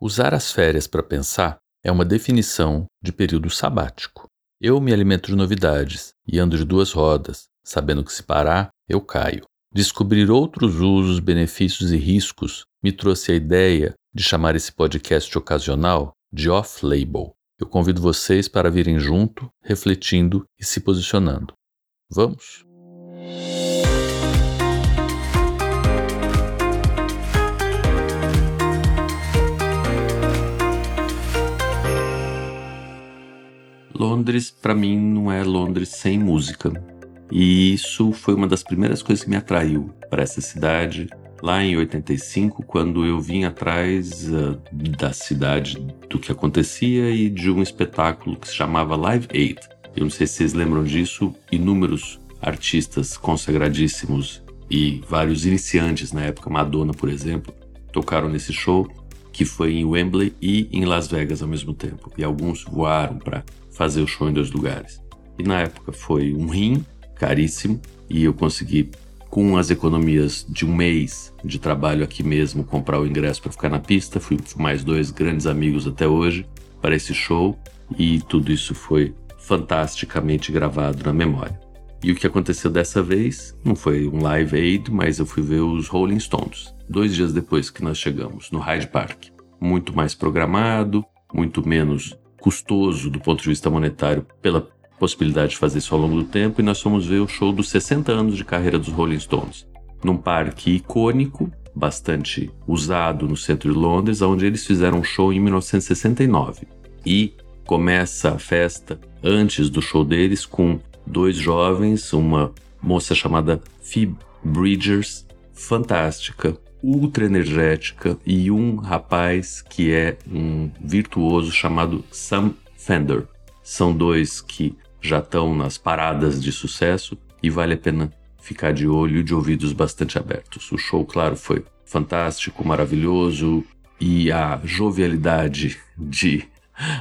Usar as férias para pensar é uma definição de período sabático. Eu me alimento de novidades e ando de duas rodas, sabendo que se parar, eu caio. Descobrir outros usos, benefícios e riscos me trouxe a ideia de chamar esse podcast ocasional de off-label. Eu convido vocês para virem junto, refletindo e se posicionando. Vamos? Londres, para mim, não é Londres sem música. E isso foi uma das primeiras coisas que me atraiu para essa cidade, lá em 85, quando eu vim atrás uh, da cidade, do que acontecia e de um espetáculo que se chamava Live Aid. Eu não sei se vocês lembram disso, inúmeros artistas consagradíssimos e vários iniciantes na época, Madonna, por exemplo, tocaram nesse show que foi em Wembley e em Las Vegas ao mesmo tempo. E alguns voaram para fazer o show em dois lugares. E na época foi um rim caríssimo e eu consegui com as economias de um mês de trabalho aqui mesmo, comprar o ingresso para ficar na pista. Fui mais dois grandes amigos até hoje para esse show e tudo isso foi fantasticamente gravado na memória. E o que aconteceu dessa vez não foi um live aid, mas eu fui ver os Rolling Stones, dois dias depois que nós chegamos, no Hyde Park. Muito mais programado, muito menos custoso do ponto de vista monetário pela possibilidade de fazer isso ao longo do tempo e nós fomos ver o show dos 60 anos de carreira dos Rolling Stones, num parque icônico, bastante usado no centro de Londres, onde eles fizeram um show em 1969. E começa a festa antes do show deles com dois jovens, uma moça chamada Phoebe Bridgers, fantástica, ultra energética, e um rapaz que é um virtuoso chamado Sam Fender. São dois que já estão nas paradas de sucesso e vale a pena ficar de olho e de ouvidos bastante abertos. O show, claro, foi fantástico, maravilhoso e a jovialidade de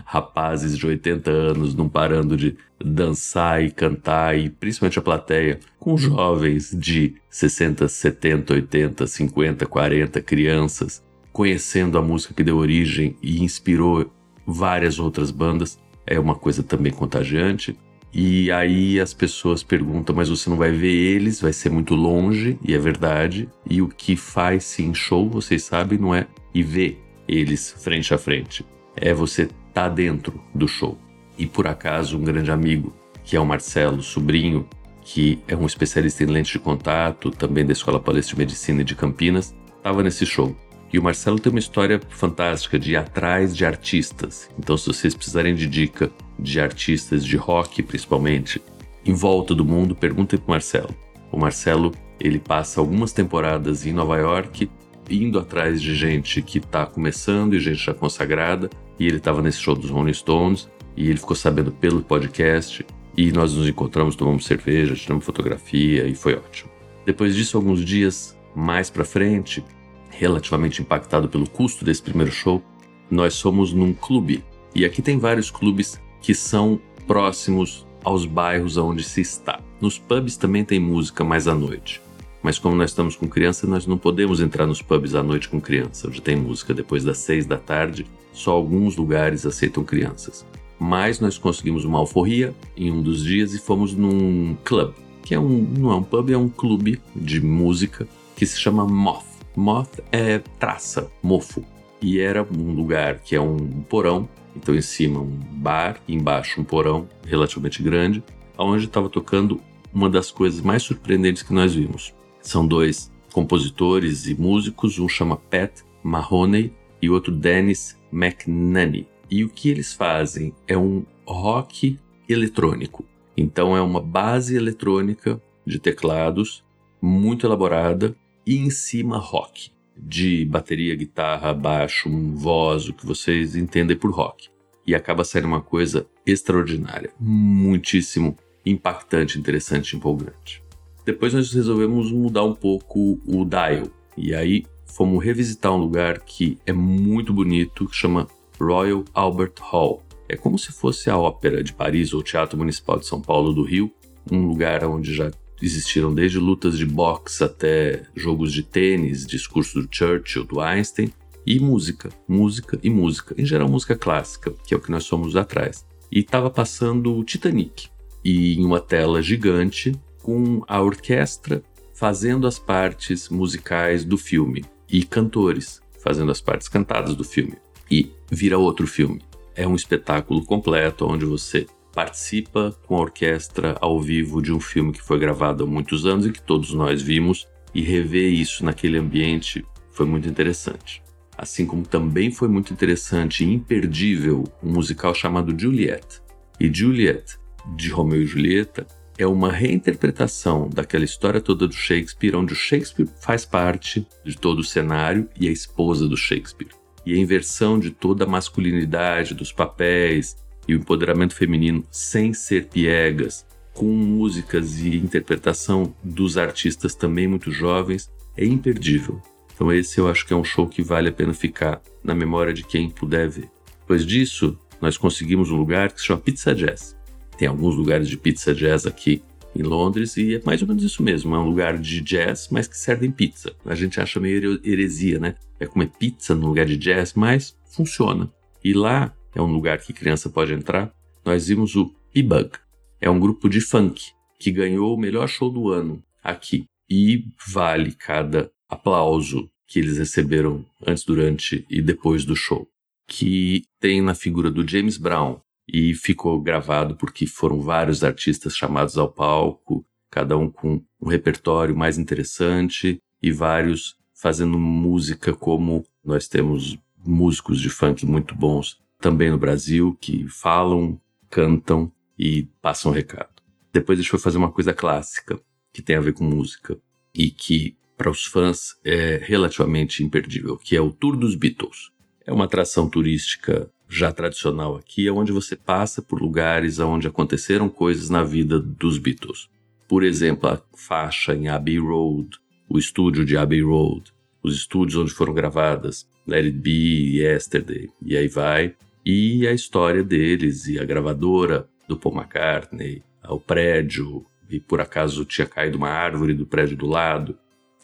rapazes de 80 anos não parando de dançar e cantar e principalmente a plateia com jovens de 60, 70, 80, 50, 40 crianças conhecendo a música que deu origem e inspirou várias outras bandas é uma coisa também contagiante. E aí as pessoas perguntam, mas você não vai ver eles, vai ser muito longe, e é verdade. E o que faz sim show, vocês sabem, não é ir ver eles frente a frente, é você tá dentro do show. E por acaso, um grande amigo, que é o Marcelo, sobrinho, que é um especialista em lente de contato, também da Escola Paulista de Medicina de Campinas, estava nesse show. E o Marcelo tem uma história fantástica de ir atrás de artistas. Então, se vocês precisarem de dica de artistas de rock, principalmente, em volta do mundo, perguntem para o Marcelo. O Marcelo, ele passa algumas temporadas em Nova York, indo atrás de gente que está começando e gente já consagrada. E ele estava nesse show dos Rolling Stones e ele ficou sabendo pelo podcast. E nós nos encontramos, tomamos cerveja, tiramos fotografia e foi ótimo. Depois disso, alguns dias mais para frente, relativamente impactado pelo custo desse primeiro show, nós somos num clube. E aqui tem vários clubes que são próximos aos bairros onde se está. Nos pubs também tem música mais à noite. Mas como nós estamos com criança, nós não podemos entrar nos pubs à noite com criança, onde tem música depois das seis da tarde. Só alguns lugares aceitam crianças. Mas nós conseguimos uma alforria em um dos dias e fomos num club, que é um, não é um pub, é um clube de música que se chama Moth. Moth é traça, mofo. E era um lugar que é um porão, então em cima um bar, embaixo um porão relativamente grande, onde estava tocando uma das coisas mais surpreendentes que nós vimos. São dois compositores e músicos, um chama Pat Mahoney e outro Dennis McNanny. E o que eles fazem é um rock eletrônico. Então é uma base eletrônica de teclados muito elaborada e em cima rock, de bateria, guitarra, baixo, um voz, o que vocês entendem por rock. E acaba sendo uma coisa extraordinária, muitíssimo impactante, interessante, empolgante. Depois nós resolvemos mudar um pouco o dial e aí fomos revisitar um lugar que é muito bonito, que chama Royal Albert Hall. É como se fosse a ópera de Paris ou o Teatro Municipal de São Paulo do Rio, um lugar onde já existiram desde lutas de boxe até jogos de tênis, discurso do Churchill, do Einstein, e música, música e música. Em geral, música clássica, que é o que nós somos atrás. E estava passando o Titanic, e em uma tela gigante, com a orquestra fazendo as partes musicais do filme e cantores fazendo as partes cantadas do filme. E vira outro filme. É um espetáculo completo onde você participa com a orquestra ao vivo de um filme que foi gravado há muitos anos e que todos nós vimos, e rever isso naquele ambiente foi muito interessante. Assim como também foi muito interessante e imperdível um musical chamado Juliet. E Juliet, de Romeu e Julieta, é uma reinterpretação daquela história toda do Shakespeare, onde o Shakespeare faz parte de todo o cenário e a esposa do Shakespeare. E a inversão de toda a masculinidade dos papéis e o empoderamento feminino sem ser piegas, com músicas e interpretação dos artistas também muito jovens, é imperdível. Então esse eu acho que é um show que vale a pena ficar na memória de quem puder ver. Depois disso, nós conseguimos um lugar que se chama Pizza Jazz. Tem alguns lugares de pizza jazz aqui em Londres e é mais ou menos isso mesmo. É um lugar de jazz, mas que servem pizza. A gente acha meio heresia, né? É comer pizza no lugar de jazz, mas funciona. E lá é um lugar que criança pode entrar. Nós vimos o P-Bug. É um grupo de funk que ganhou o melhor show do ano aqui. E vale cada aplauso que eles receberam antes, durante e depois do show. Que tem na figura do James Brown, e ficou gravado porque foram vários artistas chamados ao palco, cada um com um repertório mais interessante e vários fazendo música como nós temos músicos de funk muito bons também no Brasil que falam, cantam e passam recado. Depois a gente foi fazer uma coisa clássica que tem a ver com música e que para os fãs é relativamente imperdível, que é o Tour dos Beatles. É uma atração turística já tradicional aqui, é onde você passa por lugares onde aconteceram coisas na vida dos Beatles. Por exemplo, a faixa em Abbey Road, o estúdio de Abbey Road, os estúdios onde foram gravadas Let It Be, Yesterday, e aí vai. E a história deles, e a gravadora do Paul McCartney, o prédio, e por acaso tinha caído uma árvore do prédio do lado,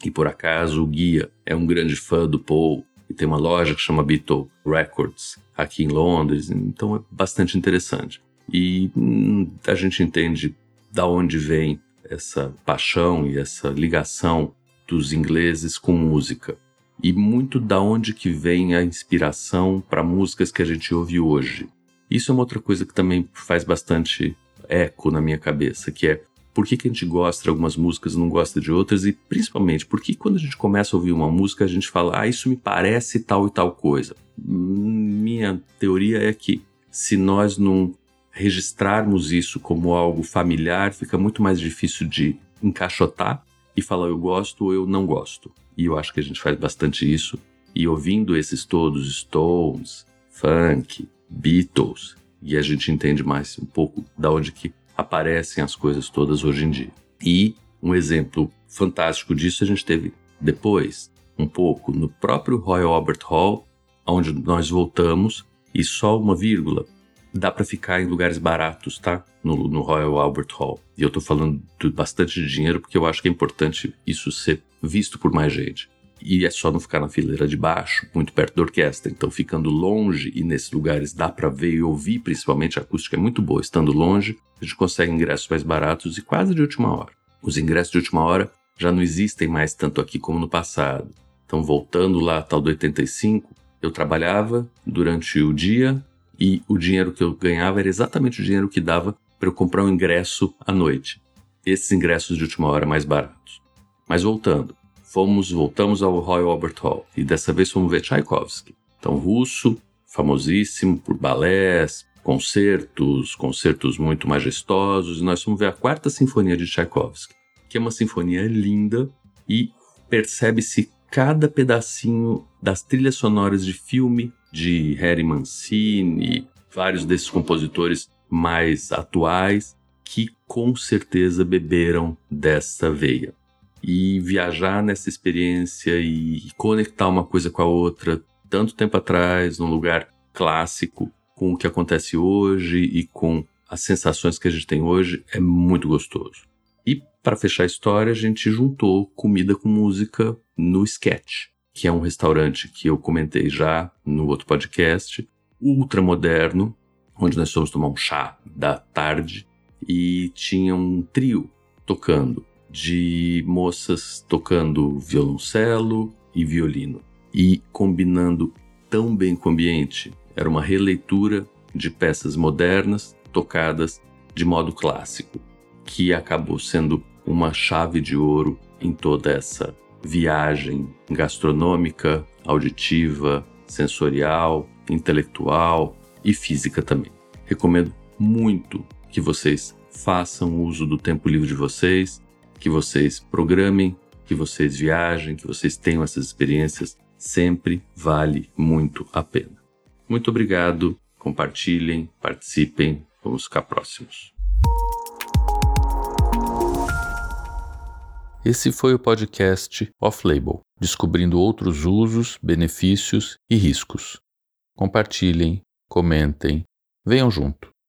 e por acaso o guia é um grande fã do Paul, e tem uma loja que chama Beatle Records aqui em Londres, então é bastante interessante. E hum, a gente entende da onde vem essa paixão e essa ligação dos ingleses com música. E muito da onde que vem a inspiração para músicas que a gente ouve hoje. Isso é uma outra coisa que também faz bastante eco na minha cabeça, que é por que, que a gente gosta de algumas músicas e não gosta de outras, e principalmente por que quando a gente começa a ouvir uma música a gente fala, ah, isso me parece tal e tal coisa. Minha teoria é que se nós não registrarmos isso como algo familiar, fica muito mais difícil de encaixotar e falar eu gosto ou eu não gosto. E eu acho que a gente faz bastante isso. E ouvindo esses todos, Stones, Funk, Beatles, e a gente entende mais um pouco da onde que aparecem as coisas todas hoje em dia. E um exemplo fantástico disso a gente teve depois, um pouco, no próprio Royal Albert Hall, onde nós voltamos, e só uma vírgula, dá para ficar em lugares baratos, tá? No, no, Royal Albert Hall. E eu tô falando de bastante dinheiro porque eu acho que é importante isso ser visto por mais gente. E é só não ficar na fileira de baixo, muito perto da orquestra. Então, ficando longe e nesses lugares dá para ver e ouvir, principalmente a acústica é muito boa. Estando longe, a gente consegue ingressos mais baratos e quase de última hora. Os ingressos de última hora já não existem mais tanto aqui como no passado. Então, voltando lá, tal do 85, eu trabalhava durante o dia e o dinheiro que eu ganhava era exatamente o dinheiro que dava para eu comprar um ingresso à noite. Esses ingressos de última hora mais baratos. Mas voltando, fomos, voltamos ao Royal Albert Hall. E dessa vez fomos ver Tchaikovsky. Então, russo, famosíssimo por balés, concertos, concertos muito majestosos, e nós fomos ver a quarta sinfonia de Tchaikovsky, que é uma sinfonia linda e percebe-se cada pedacinho das trilhas sonoras de filme de Harry Mancini, vários desses compositores mais atuais que com certeza beberam dessa veia e viajar nessa experiência e conectar uma coisa com a outra tanto tempo atrás, num lugar clássico, com o que acontece hoje e com as sensações que a gente tem hoje, é muito gostoso. E para fechar a história, a gente juntou comida com música no sketch, que é um restaurante que eu comentei já no outro podcast, ultramoderno, onde nós fomos tomar um chá da tarde e tinha um trio tocando, de moças tocando violoncelo e violino e combinando tão bem com o ambiente. Era uma releitura de peças modernas tocadas de modo clássico, que acabou sendo uma chave de ouro em toda essa viagem gastronômica, auditiva, sensorial, intelectual e física também. Recomendo muito que vocês façam uso do tempo livre de vocês, que vocês programem, que vocês viajem, que vocês tenham essas experiências, sempre vale muito a pena. Muito obrigado, compartilhem, participem, vamos ficar próximos. Esse foi o podcast Off-Label, descobrindo outros usos, benefícios e riscos. Compartilhem, comentem, venham junto.